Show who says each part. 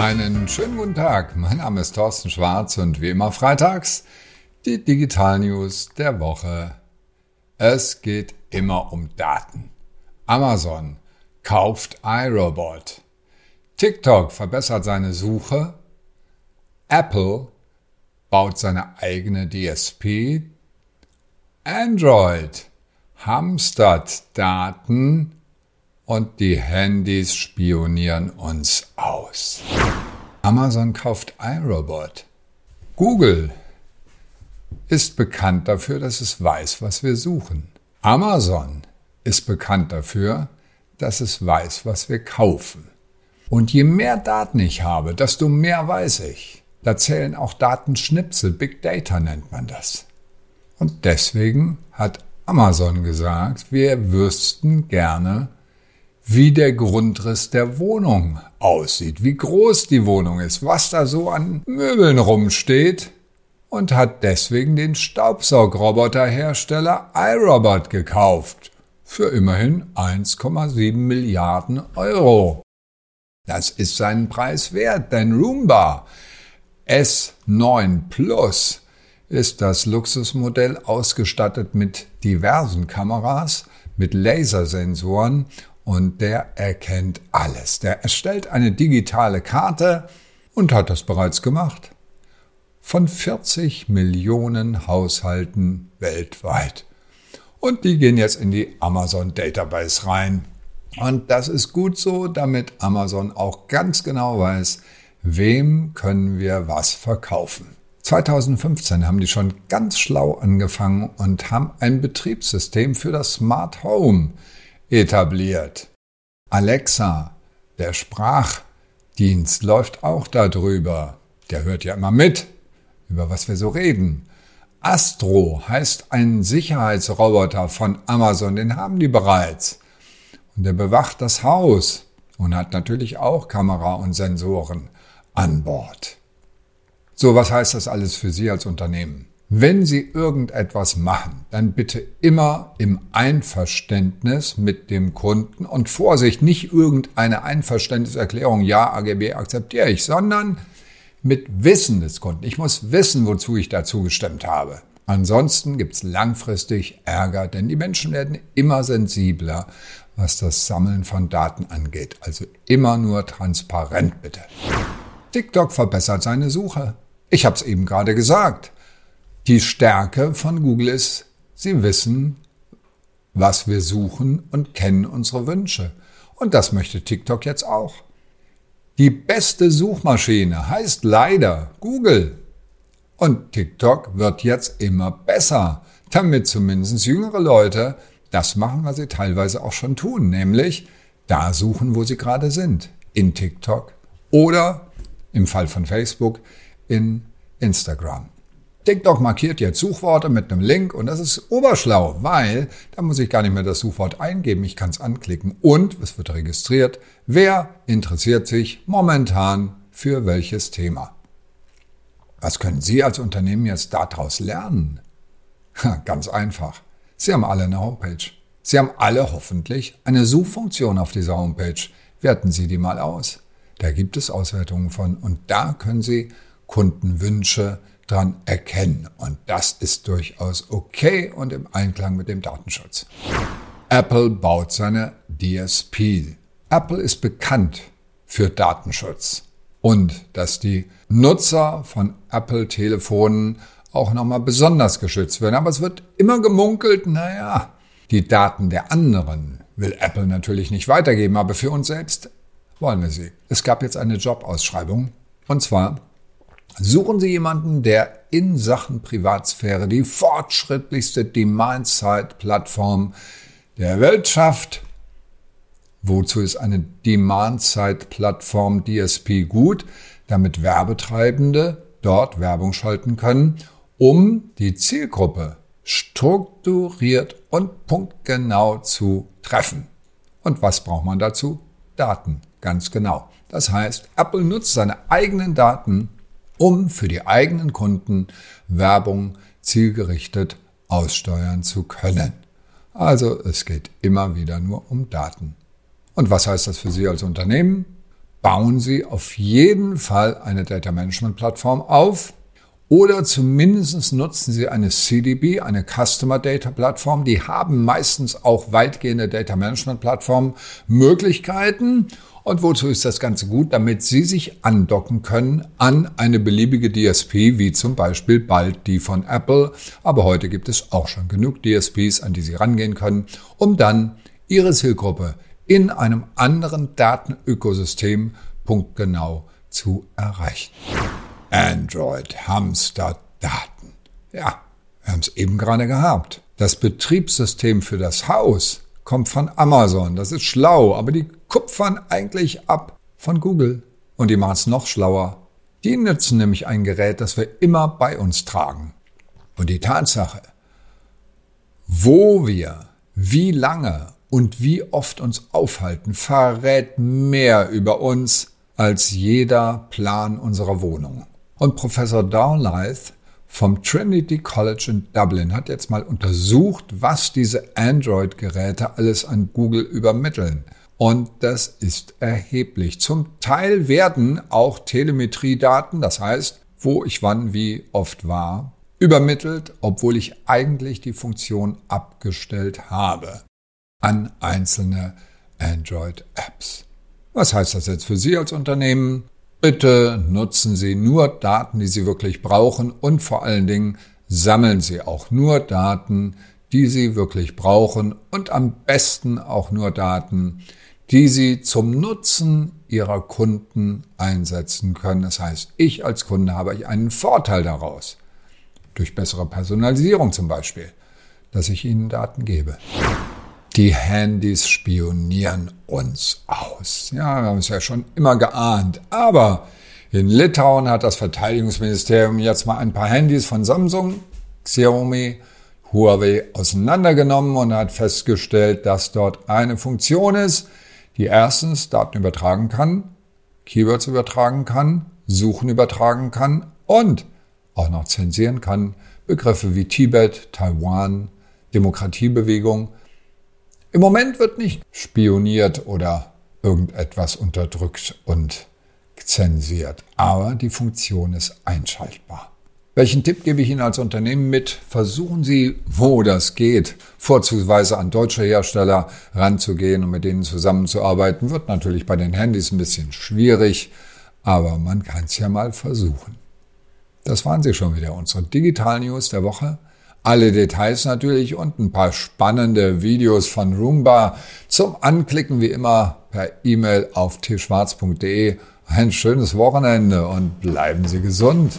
Speaker 1: Einen schönen guten Tag. Mein Name ist Thorsten Schwarz und wie immer freitags die Digital News der Woche. Es geht immer um Daten. Amazon kauft iRobot. TikTok verbessert seine Suche. Apple baut seine eigene DSP. Android hamstert Daten und die Handys spionieren uns aus. Amazon kauft iRobot. Google ist bekannt dafür, dass es weiß, was wir suchen. Amazon ist bekannt dafür, dass es weiß, was wir kaufen. Und je mehr Daten ich habe, desto mehr weiß ich. Da zählen auch Datenschnipsel, Big Data nennt man das. Und deswegen hat Amazon gesagt, wir wüssten gerne, wie der Grundriss der Wohnung aussieht, wie groß die Wohnung ist, was da so an Möbeln rumsteht und hat deswegen den Staubsaugroboterhersteller iRobot gekauft für immerhin 1,7 Milliarden Euro. Das ist seinen Preis wert, denn Roomba S9 Plus ist das Luxusmodell ausgestattet mit diversen Kameras, mit Lasersensoren und der erkennt alles. Der erstellt eine digitale Karte und hat das bereits gemacht. Von 40 Millionen Haushalten weltweit. Und die gehen jetzt in die Amazon Database rein. Und das ist gut so, damit Amazon auch ganz genau weiß, wem können wir was verkaufen. 2015 haben die schon ganz schlau angefangen und haben ein Betriebssystem für das Smart Home etabliert. Alexa, der Sprachdienst läuft auch darüber. Der hört ja immer mit, über was wir so reden. Astro heißt ein Sicherheitsroboter von Amazon, den haben die bereits. Und der bewacht das Haus und hat natürlich auch Kamera und Sensoren an Bord. So, was heißt das alles für Sie als Unternehmen? Wenn Sie irgendetwas machen, dann bitte immer im Einverständnis mit dem Kunden und Vorsicht, nicht irgendeine Einverständniserklärung, ja, AGB akzeptiere ich, sondern mit Wissen des Kunden. Ich muss wissen, wozu ich dazu gestimmt habe. Ansonsten gibt's langfristig Ärger, denn die Menschen werden immer sensibler, was das Sammeln von Daten angeht. Also immer nur transparent bitte. TikTok verbessert seine Suche. Ich habe es eben gerade gesagt. Die Stärke von Google ist, sie wissen, was wir suchen und kennen unsere Wünsche. Und das möchte TikTok jetzt auch. Die beste Suchmaschine heißt leider Google. Und TikTok wird jetzt immer besser, damit zumindest jüngere Leute das machen, was sie teilweise auch schon tun, nämlich da suchen, wo sie gerade sind, in TikTok oder im Fall von Facebook in Instagram. TikTok markiert jetzt Suchworte mit einem Link und das ist oberschlau, weil da muss ich gar nicht mehr das Suchwort eingeben, ich kann es anklicken und es wird registriert, wer interessiert sich momentan für welches Thema. Was können Sie als Unternehmen jetzt daraus lernen? Ganz einfach. Sie haben alle eine Homepage. Sie haben alle hoffentlich eine Suchfunktion auf dieser Homepage. Werten Sie die mal aus. Da gibt es Auswertungen von und da können Sie Kundenwünsche dran erkennen. Und das ist durchaus okay und im Einklang mit dem Datenschutz. Apple baut seine DSP. Apple ist bekannt für Datenschutz und dass die Nutzer von Apple-Telefonen auch nochmal besonders geschützt werden. Aber es wird immer gemunkelt, naja, die Daten der anderen will Apple natürlich nicht weitergeben, aber für uns selbst wollen wir sie. Es gab jetzt eine Jobausschreibung und zwar Suchen Sie jemanden, der in Sachen Privatsphäre die fortschrittlichste Demand-Side-Plattform der Welt schafft. Wozu ist eine Demand-Side-Plattform DSP gut? Damit Werbetreibende dort Werbung schalten können, um die Zielgruppe strukturiert und punktgenau zu treffen. Und was braucht man dazu? Daten, ganz genau. Das heißt, Apple nutzt seine eigenen Daten um für die eigenen Kunden Werbung zielgerichtet aussteuern zu können. Also es geht immer wieder nur um Daten. Und was heißt das für Sie als Unternehmen? bauen Sie auf jeden Fall eine Data Management Plattform auf oder zumindest nutzen Sie eine CDB, eine Customer Data Plattform. Die haben meistens auch weitgehende Data Management Plattform Möglichkeiten. Und wozu ist das Ganze gut? Damit Sie sich andocken können an eine beliebige DSP, wie zum Beispiel bald die von Apple. Aber heute gibt es auch schon genug DSPs, an die Sie rangehen können, um dann Ihre Zielgruppe in einem anderen Datenökosystem punktgenau zu erreichen. Android, Hamster, Daten. Ja, wir haben es eben gerade gehabt. Das Betriebssystem für das Haus kommt von Amazon. Das ist schlau, aber die kupfern eigentlich ab von Google. Und die machen es noch schlauer. Die nutzen nämlich ein Gerät, das wir immer bei uns tragen. Und die Tatsache, wo wir, wie lange und wie oft uns aufhalten, verrät mehr über uns als jeder Plan unserer Wohnung. Und Professor Downlyth vom Trinity College in Dublin hat jetzt mal untersucht, was diese Android-Geräte alles an Google übermitteln. Und das ist erheblich. Zum Teil werden auch Telemetriedaten, das heißt, wo ich wann wie oft war, übermittelt, obwohl ich eigentlich die Funktion abgestellt habe an einzelne Android-Apps. Was heißt das jetzt für Sie als Unternehmen? Bitte nutzen Sie nur Daten, die Sie wirklich brauchen und vor allen Dingen sammeln Sie auch nur Daten, die Sie wirklich brauchen und am besten auch nur Daten, die Sie zum Nutzen Ihrer Kunden einsetzen können. Das heißt, ich als Kunde habe einen Vorteil daraus. Durch bessere Personalisierung zum Beispiel, dass ich Ihnen Daten gebe. Die Handys spionieren uns aus. Ja, wir haben es ja schon immer geahnt. Aber in Litauen hat das Verteidigungsministerium jetzt mal ein paar Handys von Samsung, Xiaomi, Huawei auseinandergenommen und hat festgestellt, dass dort eine Funktion ist, die erstens Daten übertragen kann, Keywords übertragen kann, Suchen übertragen kann und auch noch zensieren kann, Begriffe wie Tibet, Taiwan, Demokratiebewegung im Moment wird nicht spioniert oder irgendetwas unterdrückt und zensiert, aber die Funktion ist einschaltbar. Welchen Tipp gebe ich Ihnen als Unternehmen mit? Versuchen Sie, wo das geht, vorzugsweise an deutsche Hersteller ranzugehen und mit denen zusammenzuarbeiten. Wird natürlich bei den Handys ein bisschen schwierig, aber man kann es ja mal versuchen. Das waren sie schon wieder, unsere Digital News der Woche. Alle Details natürlich und ein paar spannende Videos von Roomba zum Anklicken wie immer per E-Mail auf tschwarz.de. Ein schönes Wochenende und bleiben Sie gesund.